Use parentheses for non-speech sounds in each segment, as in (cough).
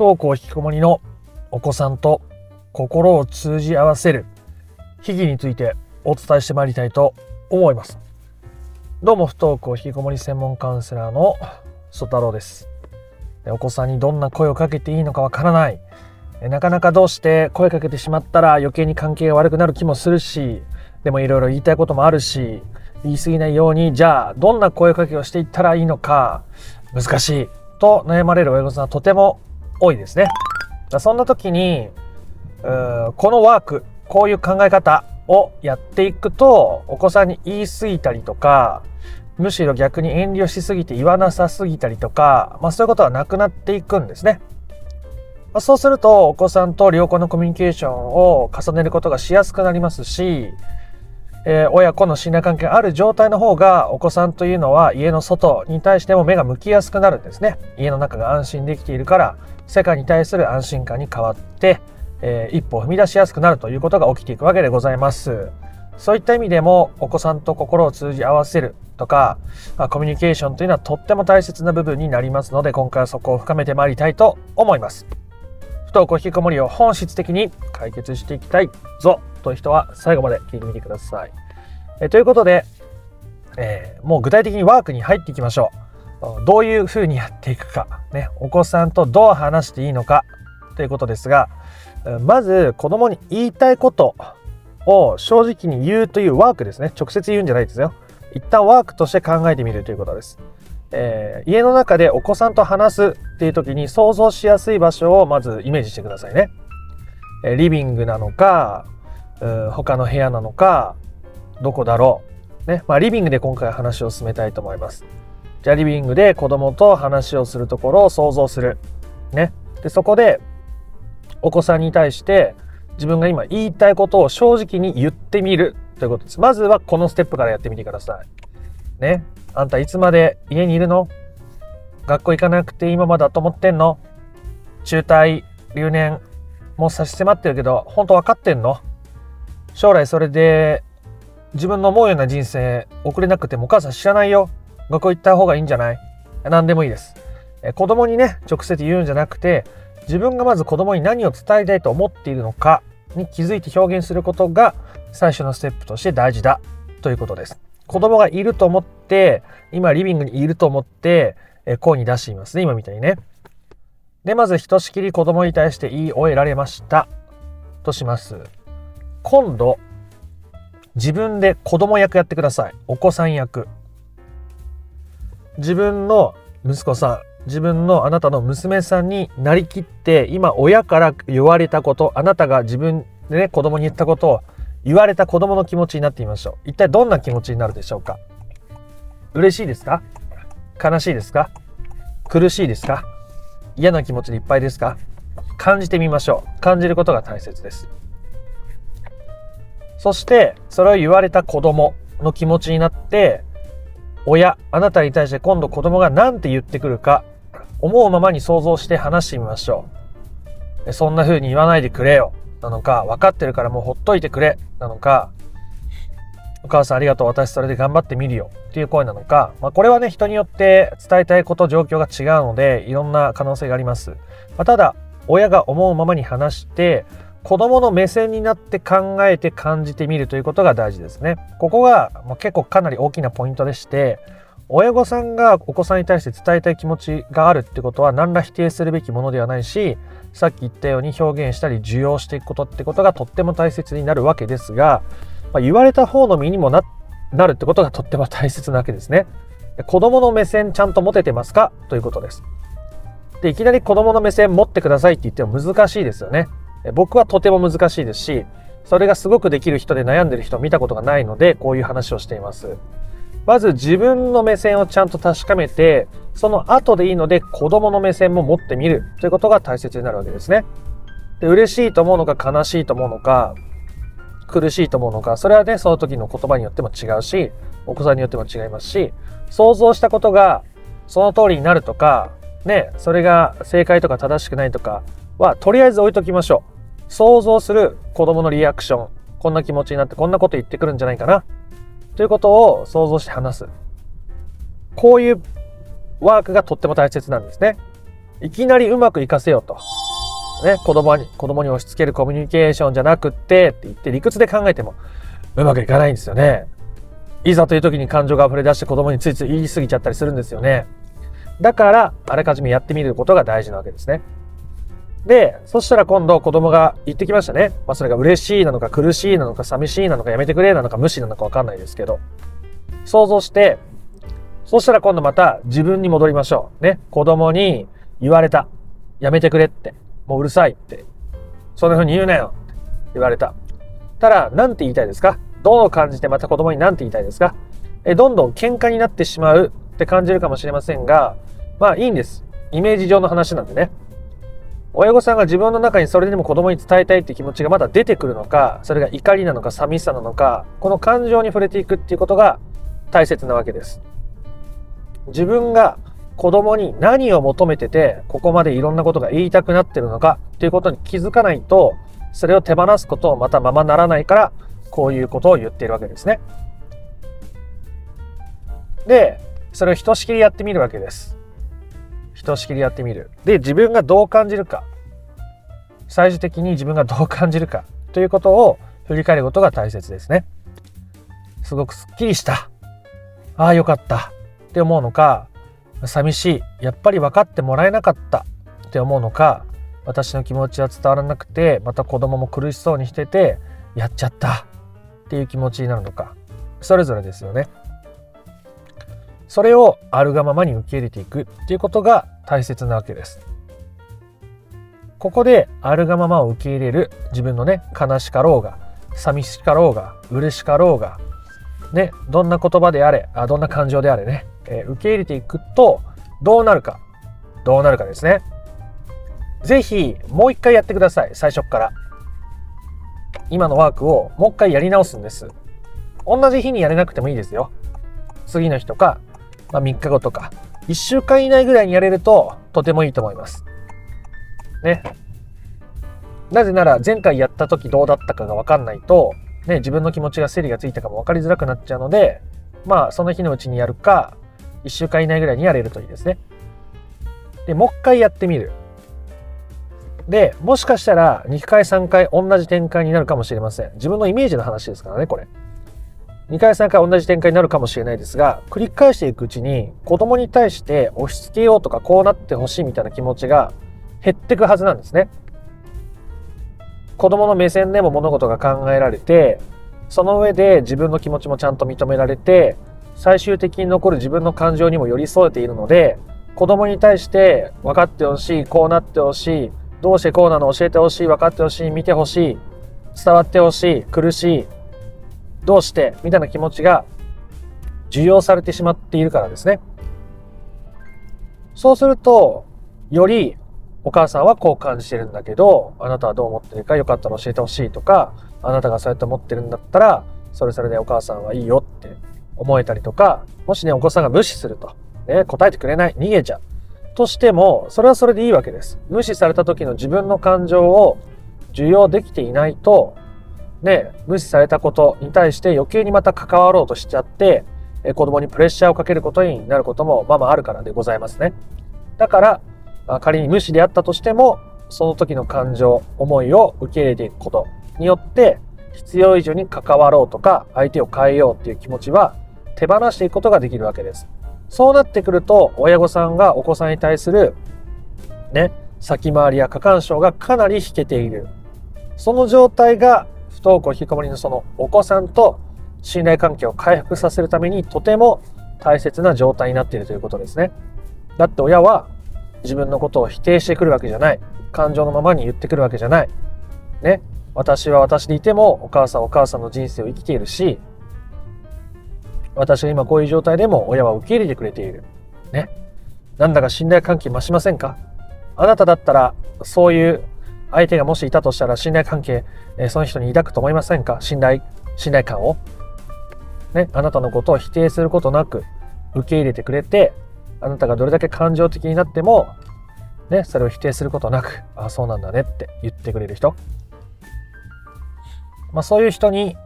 登校引きこもりのお子さんと心を通じ合わせる秘技についてお伝えしてまいりたいと思います。どうも不登校引きこもり専門カウンセラーの曽太郎です。お子さんにどんな声をかけていいのかわからない。なかなかどうして声かけてしまったら余計に関係が悪くなる気もするし、でもいろいろ言いたいこともあるし、言い過ぎないように、じゃあどんな声かけをしていったらいいのか、難しいと悩まれる親御さんはとても多いですね。そんな時に、このワーク、こういう考え方をやっていくと、お子さんに言い過ぎたりとか、むしろ逆に遠慮しすぎて言わなさすぎたりとか、まあ、そういうことはなくなっていくんですね。まあ、そうすると、お子さんと良好なコミュニケーションを重ねることがしやすくなりますし、えー、親子の信頼関係がある状態の方がお子さんというのは家の外に対しても目が向きやすくなるんですね。家の中が安心できているから世界に対する安心感に変わって、えー、一歩を踏み出しやすくなるということが起きていくわけでございます。そういった意味でもお子さんと心を通じ合わせるとか、まあ、コミュニケーションというのはとっても大切な部分になりますので今回はそこを深めてまいりたいと思います。不登校引きこもりを本質的に解決していきたいぞ。という人は最後まで聞いてみてください。えということで、えー、もう具体的にワークに入っていきましょう。どういうふうにやっていくか、ね、お子さんとどう話していいのかということですが、まず子供に言いたいことを正直に言うというワークですね。直接言うんじゃないですよ。一旦ワークとして考えてみるということです。えー、家の中でお子さんと話すっていう時に想像しやすい場所をまずイメージしてくださいね。えリビングなのか、他の部屋なのか、どこだろう。ね。まあ、リビングで今回話を進めたいと思います。じゃあ、リビングで子供と話をするところを想像する。ね。で、そこで、お子さんに対して、自分が今言いたいことを正直に言ってみるということです。まずはこのステップからやってみてください。ね。あんたいつまで家にいるの？学校行かなくて今まだと思ってんの？中退、留年、もう差し迫ってるけど、本当分かってんの？将来それで自分の思うような人生送れなくてもお母さん知らないよ。学校行った方がいいんじゃない？何でもいいです。子供にね、直接言うんじゃなくて、自分がまず子供に何を伝えたいと思っているのかに気づいて表現することが最初のステップとして大事だということです。子供がいると思って、今リビングにいると思って、声に出していますね、今みたいにね。で、まずひとしきり子供に対して言い終えられましたとします。今度、自分で子供役やってください。お子さん役。自分の息子さん、自分のあなたの娘さんになりきって、今親から言われたこと、あなたが自分でね、子供に言ったことを言われた子供の気持ちになってみましょう。一体どんな気持ちになるでしょうか？嬉しいですか？悲しいですか？苦しいですか？嫌な気持ちでいっぱいですか？感じてみましょう。感じることが大切です。そして、それを言われた子供の気持ちになって、親、あなたに対して今度子供が何て言ってくるか、思うままに想像して話してみましょう。そんな風に言わないでくれよ、なのか、分かってるからもうほっといてくれ、なのか、お母さんありがとう、私それで頑張ってみるよ、っていう声なのか、まあ、これはね、人によって伝えたいこと、状況が違うので、いろんな可能性があります。まあ、ただ、親が思うままに話して、子供の目線になって考えて感じてみるということが大事ですね。ここが結構かなり大きなポイントでして、親御さんがお子さんに対して伝えたい気持ちがあるってことは何ら否定するべきものではないし、さっき言ったように表現したり受容していくことってことがとっても大切になるわけですが、まあ、言われた方の身にもななるってことがとっても大切なわけですね。子供の目線ちゃんと持ててますか？ということです。で、いきなり子供の目線持ってくださいって言っても難しいですよね。僕はとても難しいですし、それがすごくできる人で悩んでる人を見たことがないので、こういう話をしています。まず自分の目線をちゃんと確かめて、その後でいいので子供の目線も持ってみるということが大切になるわけですね。で嬉しいと思うのか悲しいと思うのか、苦しいと思うのか、それはね、その時の言葉によっても違うし、お子さんによっても違いますし、想像したことがその通りになるとか、ね、それが正解とか正しくないとかは、とりあえず置いときましょう。想像する子供のリアクション、こんな気持ちになってこんなこと言ってくるんじゃないかな、ということを想像して話す。こういうワークがとっても大切なんですね。いきなりうまくいかせようと。ね、子供に、子供に押し付けるコミュニケーションじゃなくってって言って理屈で考えてもうまくいかないんですよね。いざという時に感情が溢れ出して子供についつい言い過ぎちゃったりするんですよね。だから、あらかじめやってみることが大事なわけですね。で、そしたら今度子供が言ってきましたね。まあそれが嬉しいなのか苦しいなのか寂しいなのかやめてくれなのか無視なのかわかんないですけど。想像して、そしたら今度また自分に戻りましょう。ね。子供に言われた。やめてくれって。もううるさいって。そんな風に言うなよって言われた。たら、なんて言いたいですか？どう感じてまた子供に何て言いたいですか？え、どんどん喧嘩になってしまうって感じるかもしれませんが、まあいいんです。イメージ上の話なんでね。親御さんが自分の中にそれでも子供に伝えたいっていう気持ちがまだ出てくるのか、それが怒りなのか寂しさなのか、この感情に触れていくっていうことが大切なわけです。自分が子供に何を求めてて、ここまでいろんなことが言いたくなってるのかっていうことに気づかないと、それを手放すことをまたままならないから、こういうことを言っているわけですね。で、それをひとしきりやってみるわけです。ひとしきりやってみる。で、自分がどう感じるか。最終的に自分がどう感じるかということを振り返ることが大切ですね。すごくすっきりした。ああ、よかった。って思うのか、寂しい。やっぱり分かってもらえなかったって思うのか、私の気持ちは伝わらなくて、また子供も苦しそうにしてて、やっちゃったっていう気持ちになるのか。それぞれですよね。それをあるがままに受け入れていくっていうことが大切なわけです。ここであるがままを受け入れる自分のね、悲しかろうが、寂しかろうが、嬉しかろうが、ね、どんな言葉であれ、あどんな感情であれね、えー、受け入れていくと、どうなるか。どうなるかですね。ぜひ、もう一回やってください。最初から。今のワークをもう一回やり直すんです。同じ日にやれなくてもいいですよ。次の日とか、まあ、3日後とか、1週間以内ぐらいにやれると、とてもいいと思います。ね。なぜなら、前回やった時どうだったかがわかんないと、ね、自分の気持ちが整理がついたかも分かりづらくなっちゃうので、まあ、その日のうちにやるか、1週間以内ぐらいにやれるといいですね。で、もう一回やってみる。で、もしかしたら2回3回同じ展開になるかもしれません。自分のイメージの話ですからね、これ。2回3回同じ展開になるかもしれないですが、繰り返していくうちに子供に対して押し付けようとかこうなってほしいみたいな気持ちが減ってくはずなんですね。子供の目線でも物事が考えられて、その上で自分の気持ちもちゃんと認められて、最終的に残る自分の感情にも寄り添えているので、子供に対して分かってほしい、こうなってほしい、どうしてこうなの教えてほしい、分かってほしい、見てほしい、伝わってほしい、苦しい、どうしてみたいな気持ちが受容されてしまっているからですね。そうすると、よりお母さんはこう感じてるんだけど、あなたはどう思ってるかよかったら教えてほしいとか、あなたがそうやって思ってるんだったら、それそれでお母さんはいいよって思えたりとか、もしね、お子さんが無視すると、ね、答えてくれない、逃げちゃう。としても、それはそれでいいわけです。無視された時の自分の感情を受容できていないと、ね、無視されたことに対して余計にまた関わろうとしちゃって、子供にプレッシャーをかけることになることもまあまああるからでございますね。だから、仮に無視であったとしても、その時の感情、思いを受け入れていくことによって、必要以上に関わろうとか、相手を変えようっていう気持ちは手放していくことができるわけです。そうなってくると、親御さんがお子さんに対する、ね、先回りや過干渉がかなり引けている。その状態が、不登校引きこもりのそのお子さんと信頼関係を回復させるためにとても大切な状態になっているということですね。だって親は自分のことを否定してくるわけじゃない。感情のままに言ってくるわけじゃない。ね。私は私でいてもお母さんお母さんの人生を生きているし、私が今こういう状態でも親は受け入れてくれている。ね。なんだか信頼関係増しませんか？あなただったら、そういう相手がもしいたとしたら信頼関係、え、その人に抱くと思いませんか？信頼、信頼感を？ね。あなたのことを否定することなく受け入れてくれて、あなたがどれだけ感情的になっても、ね、それを否定することなく、ああ、そうなんだねって言ってくれる人。まあそういう人に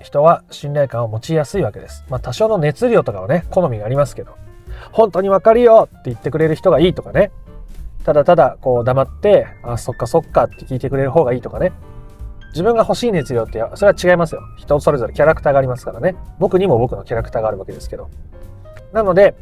人は信頼感を持ちやすいわけです。まあ多少の熱量とかはね、好みがありますけど、本当にわかるよって言ってくれる人がいいとかね、ただただこう黙ってあそっかそっかって聞いてくれる方がいいとかね。自分が欲しい熱量ってそれは違いますよ。人それぞれキャラクターがありますからね。僕にも僕のキャラクターがあるわけですけど。なので、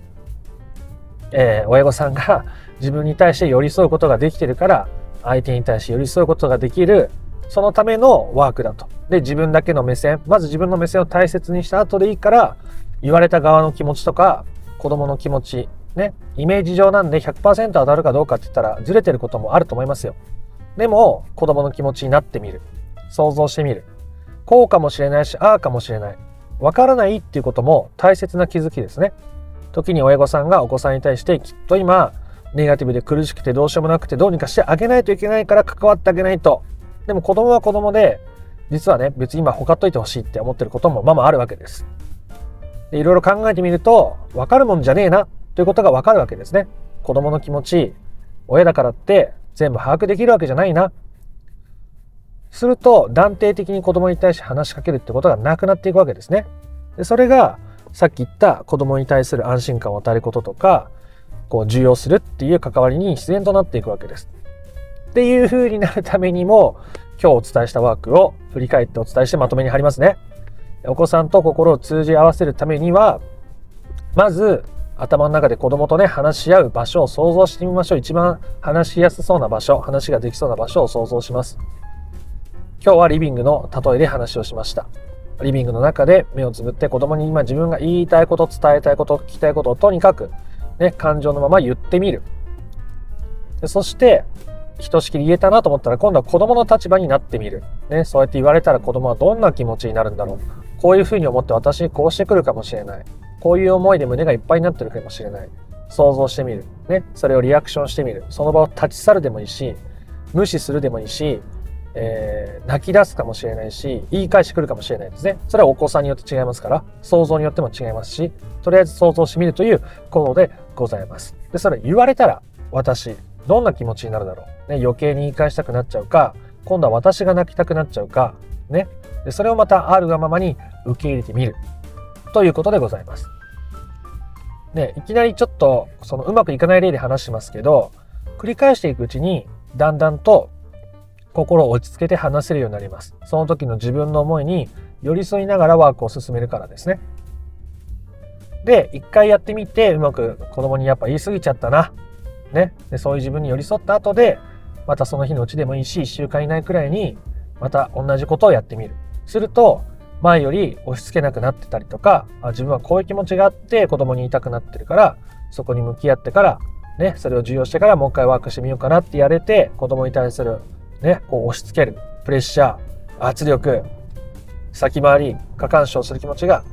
えー、親御さんが (laughs) 自分に対して寄り添うことができてるから相手に対して寄り添うことができるそのためのワークだと。で、自分だけの目線、まず自分の目線を大切にした後でいいから、言われた側の気持ちとか、子供の気持ち、ね、イメージ上なんで100%当たるかどうかって言ったらずれてることもあると思いますよ。でも、子供の気持ちになってみる。想像してみる。こうかもしれないし、ああかもしれない。わからないっていうことも大切な気づきですね。時に親御さんがお子さんに対してきっと今、ネガティブで苦しくてどうしようもなくてどうにかしてあげないといけないから関わってあげないとでも子供は子供で、実はね、別に今ほかっといてほしいって思ってることもまあまああるわけです。でいろいろ考えてみると、わかるもんじゃねえなということがわかるわけですね。子供の気持ち、親だからって全部把握できるわけじゃないな。すると断定的に子供に対して話しかけるってことがなくなっていくわけですね。でそれがさっき言った子供に対する安心感を与えることとか、こう重要するっていう関わりに自然となっていくわけです。っていう風になるためにも、今日お伝えしたワークを振り返ってお伝えしてまとめに貼りますね。お子さんと心を通じ合わせるためには、まず頭の中で子供とね、話し合う場所を想像してみましょう。一番話しやすそうな場所、話ができそうな場所を想像します。今日はリビングの例えで話をしました。リビングの中で目をつぶって子供に今自分が言いたいこと、伝えたいこと、聞きたいことをとにかくね、感情のまま言ってみる。でそして、ひとしきり言えたなと思ったら今度は子供の立場になってみる。ね、そうやって言われたら子供はどんな気持ちになるんだろう。こういうふうに思って私にこうしてくるかもしれない。こういう思いで胸がいっぱいになってるかもしれない。想像してみる。ね、それをリアクションしてみる。その場を立ち去るでもいいし、無視するでもいいし、えー、泣き出すかもしれないし、言い返してくるかもしれないですね。それはお子さんによって違いますから、想像によっても違いますし、とりあえず想像してみるという行動でございます。で、それ言われたら、私、どんな気持ちになるだろう。ね、余計に言い返したくなっちゃうか、今度は私が泣きたくなっちゃうか、ね。でそれをまたあるがままに受け入れてみる。ということでございます。ね、いきなりちょっと、そのうまくいかない例で話しますけど、繰り返していくうちに、だんだんと心を落ち着けて話せるようになります。その時の自分の思いに寄り添いながらワークを進めるからですね。で、一回やってみて、うまく子供にやっぱ言い過ぎちゃったな。ね、でそういう自分に寄り添った後でまたその日のうちでもいいし1週間以内くらいにまた同じことをやってみるすると前より押し付けなくなってたりとかあ自分はこういう気持ちがあって子供に言いたくなってるからそこに向き合ってからねそれを受容してからもう一回ワークしてみようかなってやれて子供に対するねこう押し付けるプレッシャー圧力先回り過干渉する気持ちが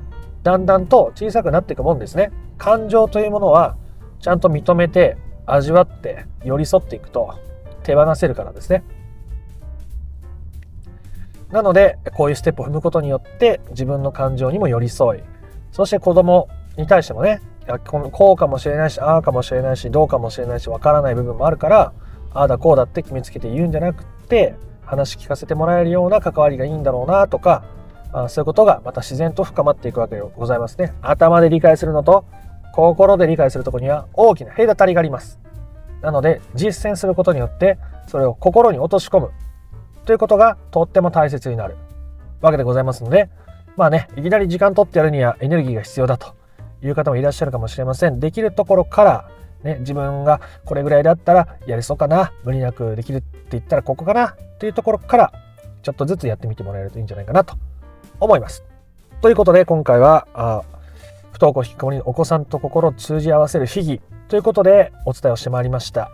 だんだんと小さくなっていくもんですね感情というものはちゃんと認めて味わって寄り添っていくと手放せるからですね。なのでこういうステップを踏むことによって自分の感情にも寄り添いそして子供に対してもねこうかもしれないしああかもしれないしどうかもしれないしわからない部分もあるからああだこうだって決めつけて言うんじゃなくて話聞かせてもらえるような関わりがいいんだろうなとかそういうことがまた自然と深まっていくわけでございますね。頭で理解するのと心で理解するとこには大きな隔たりがあります。なので実践することによってそれを心に落とし込むということがとっても大切になるわけでございますのでまあねいきなり時間取ってやるにはエネルギーが必要だという方もいらっしゃるかもしれませんできるところからね、自分がこれぐらいだったらやれそうかな無理なくできるって言ったらここかなというところからちょっとずつやってみてもらえるといいんじゃないかなと思います。ということで今回はあ不登校引きこもりのお子さんと心を通じ合わせる秘技ということでお伝えをしてまいりました。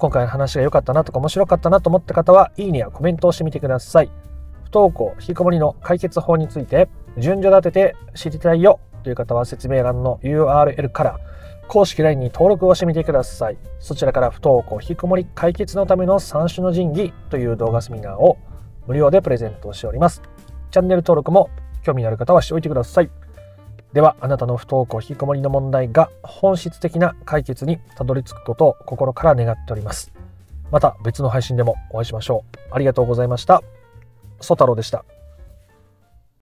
今回の話が良かったなとか面白かったなと思った方は、いいねやコメントをしてみてください。不登校、引きこもりの解決法について、順序立てて知りたいよという方は説明欄の URL から公式 LINE に登録をしてみてください。そちらから不登校、引きこもり解決のための三種の神器という動画セミナーを無料でプレゼントしております。チャンネル登録も興味のある方はしておいてください。ではあなたの不登校引きこもりの問題が本質的な解決にたどり着くことを心から願っております。また別の配信でもお会いしましょう。ありがとうございました。ソ太郎でした。